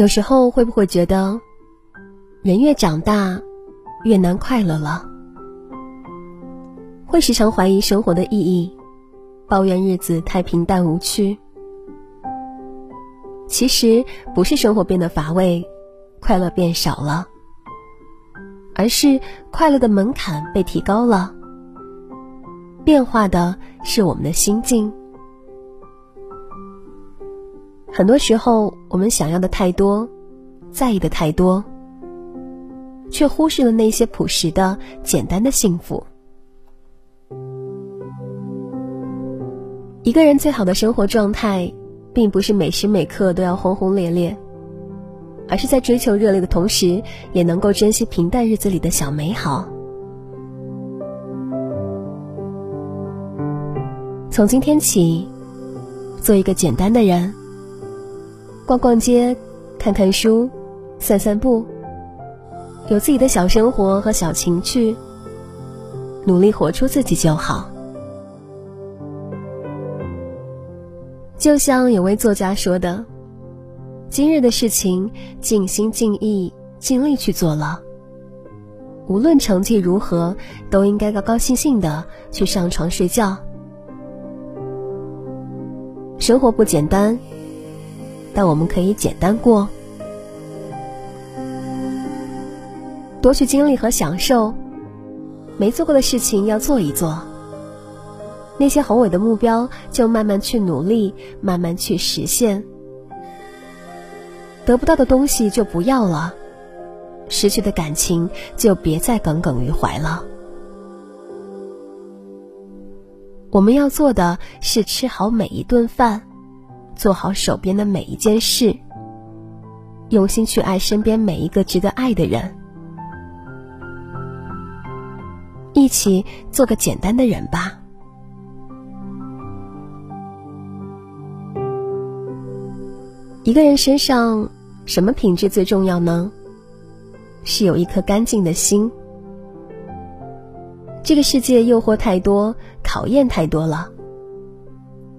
有时候会不会觉得，人越长大，越难快乐了？会时常怀疑生活的意义，抱怨日子太平淡无趣。其实不是生活变得乏味，快乐变少了，而是快乐的门槛被提高了。变化的是我们的心境。很多时候，我们想要的太多，在意的太多，却忽视了那些朴实的、简单的幸福。一个人最好的生活状态，并不是每时每刻都要轰轰烈烈，而是在追求热烈的同时，也能够珍惜平淡日子里的小美好。从今天起，做一个简单的人。逛逛街，看看书，散散步，有自己的小生活和小情趣，努力活出自己就好。就像有位作家说的：“今日的事情，尽心尽意尽力去做了，无论成绩如何，都应该高高兴兴的去上床睡觉。”生活不简单。但我们可以简单过，多去经历和享受，没做过的事情要做一做。那些宏伟的目标，就慢慢去努力，慢慢去实现。得不到的东西就不要了，失去的感情就别再耿耿于怀了。我们要做的是吃好每一顿饭。做好手边的每一件事，用心去爱身边每一个值得爱的人，一起做个简单的人吧。一个人身上什么品质最重要呢？是有一颗干净的心。这个世界诱惑太多，考验太多了。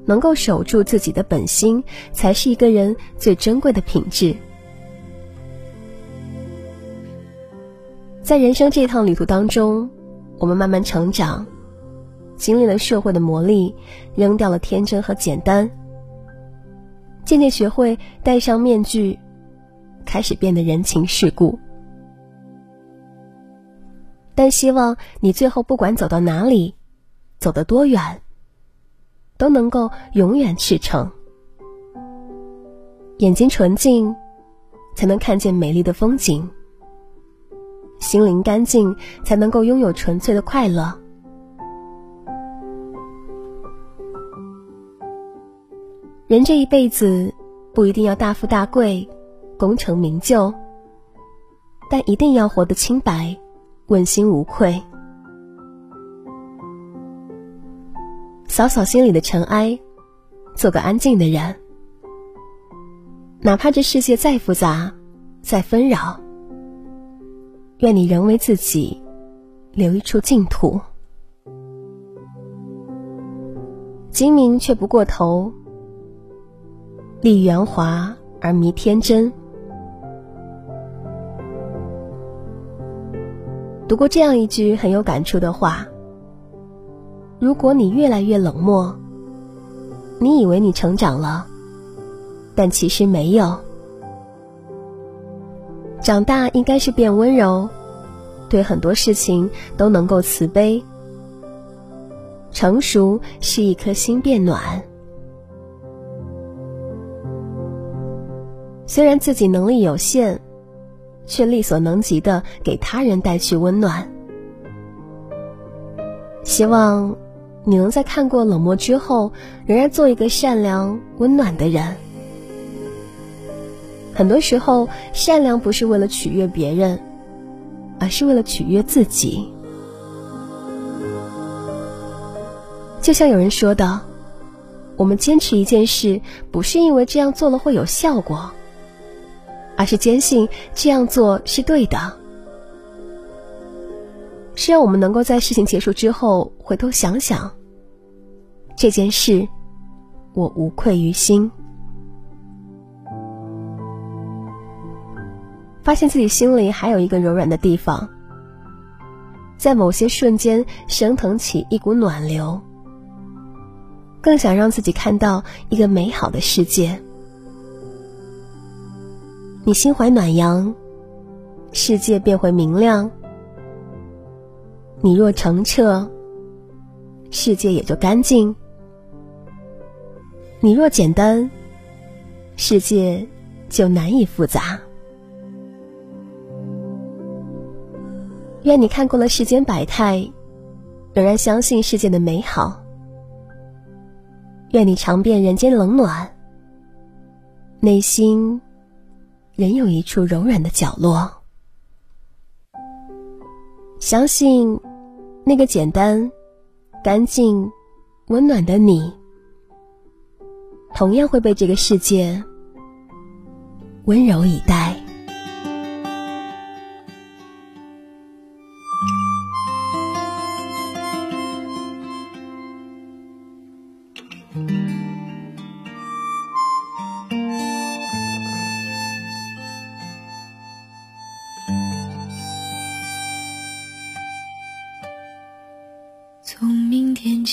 能够守住自己的本心，才是一个人最珍贵的品质。在人生这趟旅途当中，我们慢慢成长，经历了社会的磨砺，扔掉了天真和简单，渐渐学会戴上面具，开始变得人情世故。但希望你最后不管走到哪里，走得多远。都能够永远赤诚，眼睛纯净，才能看见美丽的风景；心灵干净，才能够拥有纯粹的快乐。人这一辈子不一定要大富大贵、功成名就，但一定要活得清白、问心无愧。扫扫心里的尘埃，做个安静的人。哪怕这世界再复杂、再纷扰，愿你仍为自己留一处净土。精明却不过头，立圆滑而迷天真。读过这样一句很有感触的话。如果你越来越冷漠，你以为你成长了，但其实没有。长大应该是变温柔，对很多事情都能够慈悲。成熟是一颗心变暖，虽然自己能力有限，却力所能及的给他人带去温暖。希望。你能在看过冷漠之后，仍然做一个善良、温暖的人。很多时候，善良不是为了取悦别人，而是为了取悦自己。就像有人说的，我们坚持一件事，不是因为这样做了会有效果，而是坚信这样做是对的。是让我们能够在事情结束之后回头想想，这件事，我无愧于心。发现自己心里还有一个柔软的地方，在某些瞬间升腾起一股暖流，更想让自己看到一个美好的世界。你心怀暖阳，世界便会明亮；你若澄澈，世界也就干净；你若简单，世界就难以复杂。愿你看过了世间百态，仍然相信世界的美好。愿你尝遍人间冷暖，内心仍有一处柔软的角落。相信那个简单、干净、温暖的你，同样会被这个世界温柔以待。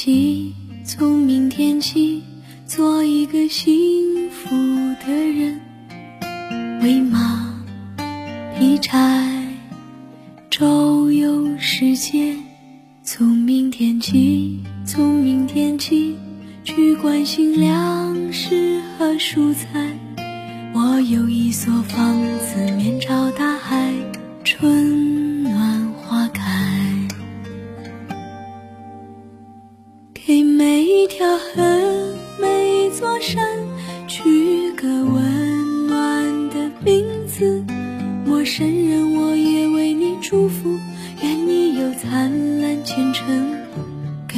起，从明天起，做一个幸福的人，喂马，劈柴，周游世界。从明天起，从明天起，去关心粮食和蔬菜。我有一所房子，面朝大海，春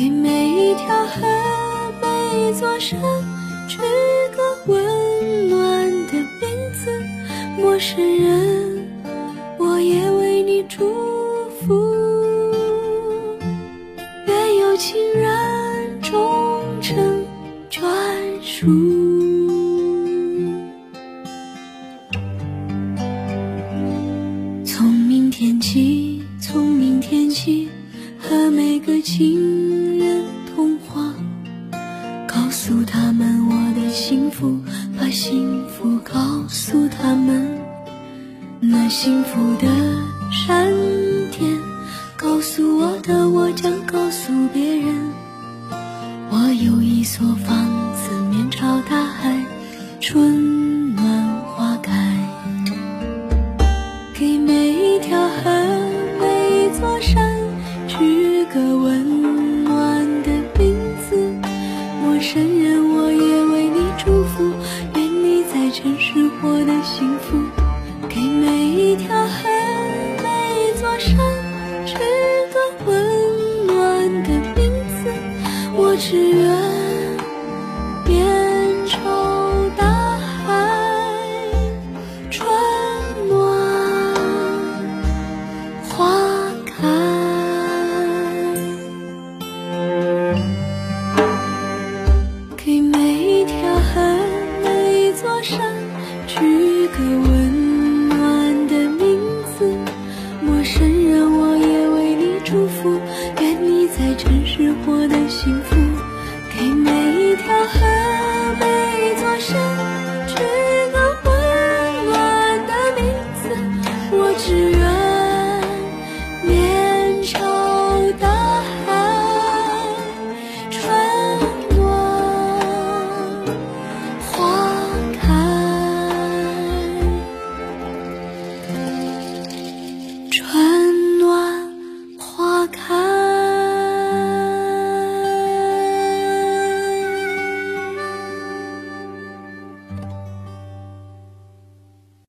给每一条河、每一座山取个温暖的名字。陌生人，我也为你祝福，愿有情人。终成眷属。幸福告诉他们。那幸福的闪电，告诉我的，我将告诉别人。我有一所房子，面朝大海，春上，取个温暖的名字。我只愿。啊哈！